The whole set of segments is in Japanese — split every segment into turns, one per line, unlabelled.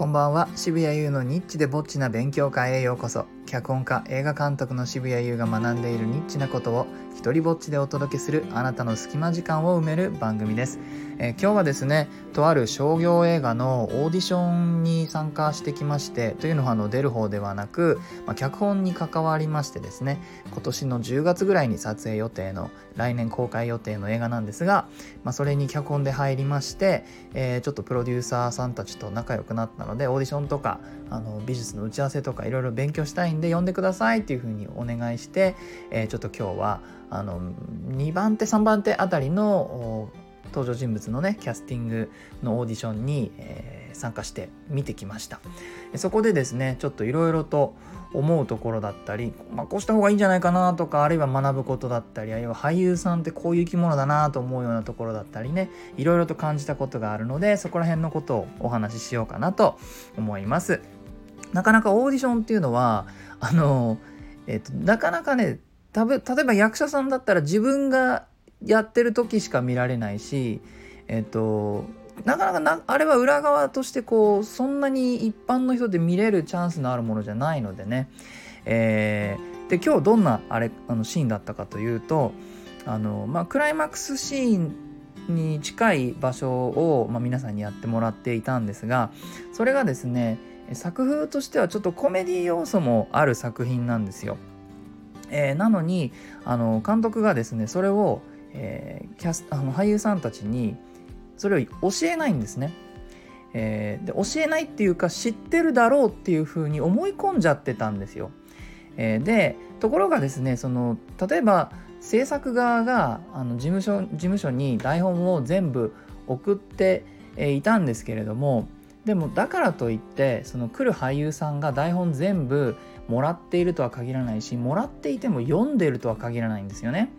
こんばんは。渋谷優のニッチでぼっちな勉強会へようこそ。脚本家映画監督の渋谷優が学んでいるニッチなことを一人ぼっちでお届けするあなたの隙間時間を埋める番組です、えー、今日はですねとある商業映画のオーディションに参加してきましてというのはあの出る方ではなく、まあ、脚本に関わりましてですね今年の10月ぐらいに撮影予定の来年公開予定の映画なんですが、まあ、それに脚本で入りまして、えー、ちょっとプロデューサーさんたちと仲良くなったのでオーディションとかあの美術の打ち合わせとかいろいろ勉強したいんで呼んでくださいっていうふうにお願いして、えー、ちょっと今日はあの2番手3番手あたりの登場人物のねキャスティングのオーディションに、えー、参加して見てきました。そこでですねちょっといろいろと思うところだったり、まあ、こうした方がいいんじゃないかなとかあるいは学ぶことだったりあるいは俳優さんってこういう生き物だなと思うようなところだったりねいろいろと感じたことがあるのでそこら辺のことをお話ししようかなと思います。なかなかオーディションっていうのはあの、えっと、なかなかねたぶ例えば役者さんだったら自分がやってる時しか見られないしえっとなかなかなあれは裏側としてこうそんなに一般の人で見れるチャンスのあるものじゃないのでね、えー、で今日どんなあれあのシーンだったかというとあの、まあ、クライマックスシーンに近い場所を、まあ、皆さんにやってもらっていたんですがそれがですね作風としてはちょっとコメディ要素もある作品なんですよ。えー、なのにあの監督がですねそれを、えー、キャスあの俳優さんたちにそれを教えないんですね。えー、で教えないっていうか知ってるだろうっていうふうに思い込んじゃってたんですよ。えー、でところがですねその例えば制作側があの事務所事務所に台本を全部送っていたんですけれどもでもだからといってその来る俳優さんが台本全部もらっているとは限らないしもらっていても読んでいるとは限らないんですよね。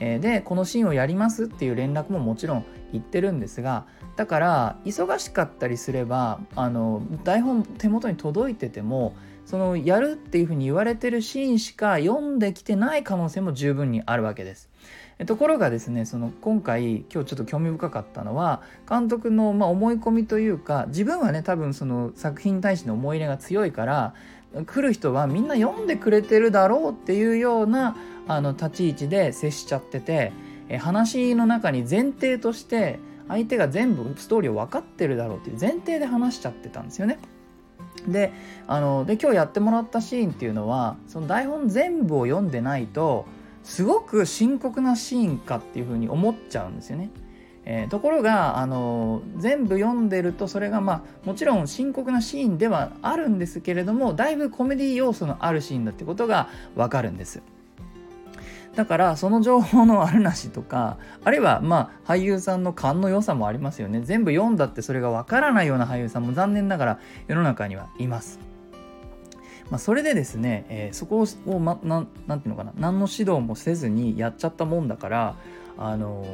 え、でこのシーンをやりますっていう連絡ももちろん言ってるんですがだから忙しかったりすればあの台本手元に届いててもそのやるっていうふうに言われてるシーンしか読んできてない可能性も十分にあるわけです。ところがですねその今回今日ちょっと興味深かったのは監督のま思い込みというか自分はね多分その作品に対しての思い入れが強いから来る人はみんな読んでくれてるだろうっていうようなあの立ち位置で接しちゃってて話の中に前提として相手が全部ストーリーを分かってるだろうっていう前提で話しちゃってたんですよね。であので今日やってもらったシーンっていうのはその台本全部を読んでないとすごく深刻なシーンかっていうふうに思っちゃうんですよね。えー、ところがあの全部読んでるとそれがまあもちろん深刻なシーンではあるんですけれどもだいぶコメディ要素のあるシーンだってことがわかるんです。だからその情報のあるなしとかあるいはまあ俳優さんの勘の良さもありますよね全部読んだってそれがわからないような俳優さんも残念ながら世の中にはいます。まあ、それでですね、えー、そこを、ま、ななんていうのかな何の指導もせずにやっちゃったもんだからあのー、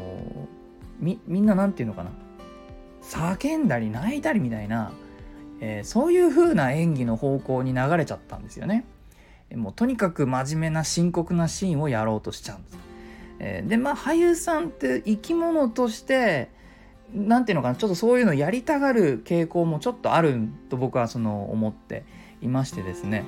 みみんな何て言うのかな叫んだり泣いたりみたいな、えー、そういう風な演技の方向に流れちゃったんですよね。もうとにかく真面目な深刻なシーンをやろうとしちゃうんです。えー、でまあ俳優さんって生き物として何て言うのかなちょっとそういうのやりたがる傾向もちょっとあると僕はその思っていましてですね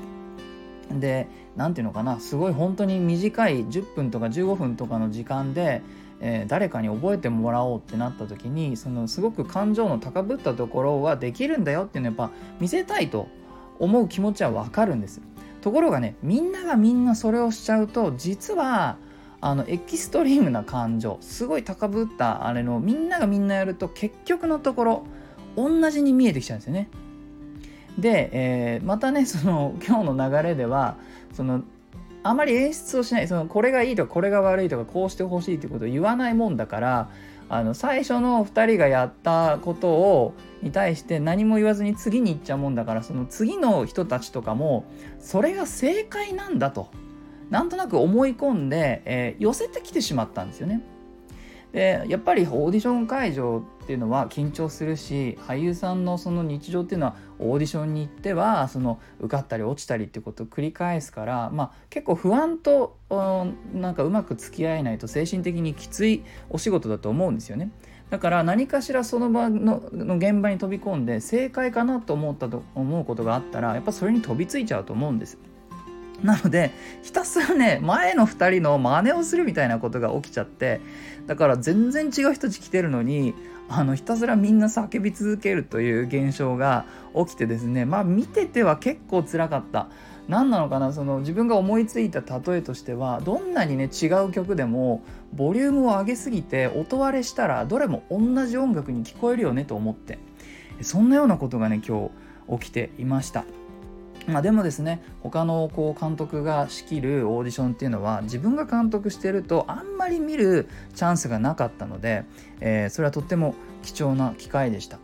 で何て言うのかなすごい本当に短い10分とか15分とかの時間で、えー、誰かに覚えてもらおうってなった時にそのすごく感情の高ぶったところはできるんだよっていうのはやっぱ見せたいと思う気持ちはわかるんです。ところがねみんながみんなそれをしちゃうと実はあのエキストリームな感情すごい高ぶったあれのみんながみんなやると結局のところ同じに見えてきちゃうんですよね。で、えー、またねその 今日の流れではそのあまり演出をしないそのこれがいいとかこれが悪いとかこうしてほしいってことを言わないもんだからあの最初の2人がやったことをに対して何も言わずに次に行っちゃうもんだからその次の人たちとかもそれが正解なんだとなんとなく思い込んで、えー、寄せてきてしまったんですよね。でやっぱりオーディション会場っていうのは緊張するし俳優さんのその日常っていうのはオーディションに行ってはその受かったり落ちたりっていうことを繰り返すから、まあ、結構不安となんかうまく付き合えないと精神的にきついお仕事だと思うんですよね。だから何かしらその場のの現場に飛び込んで正解かなと思ったと思うことがあったらやっぱそれに飛びついちゃうと思うんですなのでひたすらね前の2人の真似をするみたいなことが起きちゃってだから全然違う人たち来てるのにあのひたすらみんな叫び続けるという現象が起きてですねまあ見てては結構辛かった何なのかなその自分が思いついた例えとしてはどんなにね違う曲でもボリュームを上げすぎて音割れしたらどれも同じ音楽に聞こえるよねと思ってそんなようなことがね今日起きていました。まあ、でもですね他のこう監督が仕切るオーディションっていうのは自分が監督してるとあんまり見るチャンスがなかったので、えー、それはとっても貴重な機会でした。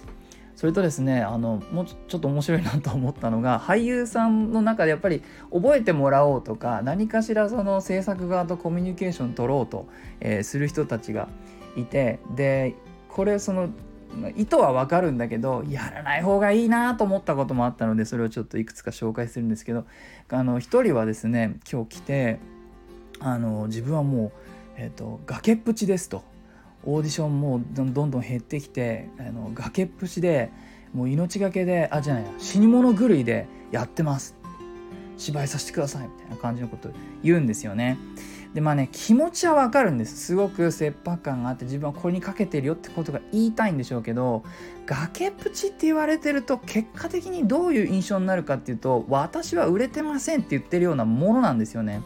それとですねあのもうちょっと面白いなと思ったのが俳優さんの中でやっぱり覚えてもらおうとか何かしらその制作側とコミュニケーション取ろうと、えー、する人たちがいてでこれその意図はわかるんだけどやらない方がいいなと思ったこともあったのでそれをちょっといくつか紹介するんですけどあの一人はですね今日来てあの自分はもう、えーと、崖っぷちですとオーディションもどんどん減ってきてあの崖っぷちでもう命がけであじゃない死に物狂いでやってます芝居させてくださいみたいな感じのこと言うんですよね。でまあね気持ちはわかるんですすごく切迫感があって自分はこれにかけてるよってことが言いたいんでしょうけど崖っぷちって言われてると結果的にどういう印象になるかっていうと私は売れてませんって言ってるようなものなんですよね。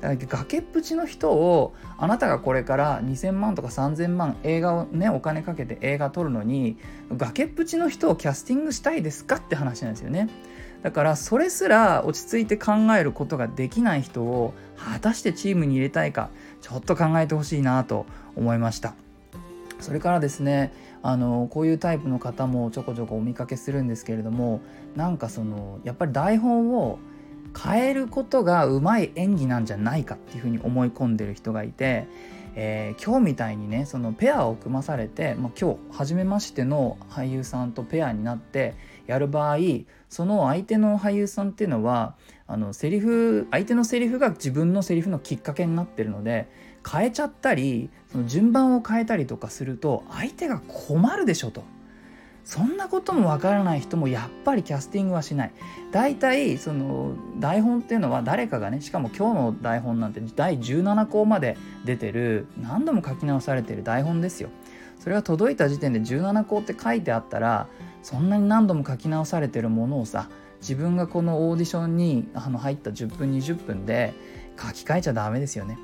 だから崖っぷちの人をあなたがこれから2000万とか3000万映画をねお金かけて映画撮るのに崖っぷちの人をキャスティングしたいですかって話なんですよね。だからそれすら落ち着いて考えることができない人を果たしてチームに入れたいかちょっと考えてほしいなと思いました。それからですねあのこういうタイプの方もちょこちょこお見かけするんですけれどもなんかそのやっぱり台本を変えることがうまい演技なんじゃないかっていうふうに思い込んでる人がいて、えー、今日みたいにねそのペアを組まされて、まあ、今日初めましての俳優さんとペアになってやる場合その相手の俳優さんっていうのはあのセリフ相手のセリフが自分のセリフのきっかけになってるので変えちゃったりその順番を変えたりとかすると相手が困るでしょと。そんなこともわからない人もやっぱりキャスティングはしない。大体その台本っていうのは誰かがねしかも今日の台本なんて第17項まで出てる何度も書き直されてる台本ですよ。それが届いた時点で17項って書いてあったらそんなに何度も書き直されてるものをさ自分がこのオーディションにあの入った10分20分で書き換えちゃダメですよね。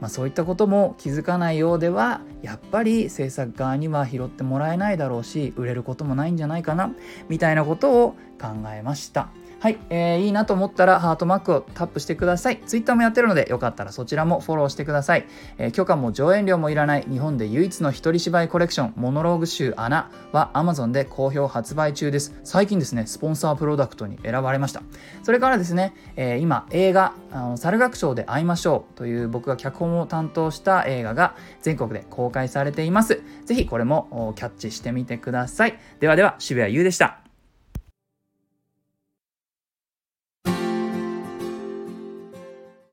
まあ、そういったことも気づかないようではやっぱり制作側には拾ってもらえないだろうし売れることもないんじゃないかなみたいなことを考えました。はい、えー、いいなと思ったらハートマークをタップしてください。Twitter もやってるのでよかったらそちらもフォローしてください。えー、許可も上演料もいらない日本で唯一の一人芝居コレクションモノローグ集穴は Amazon で好評発売中です。最近ですね、スポンサープロダクトに選ばれました。それからですね、えー、今映画あの猿楽章で会いましょうという僕が脚本を担当した映画が全国で公開されています。ぜひこれもキャッチしてみてください。ではでは渋谷優でした。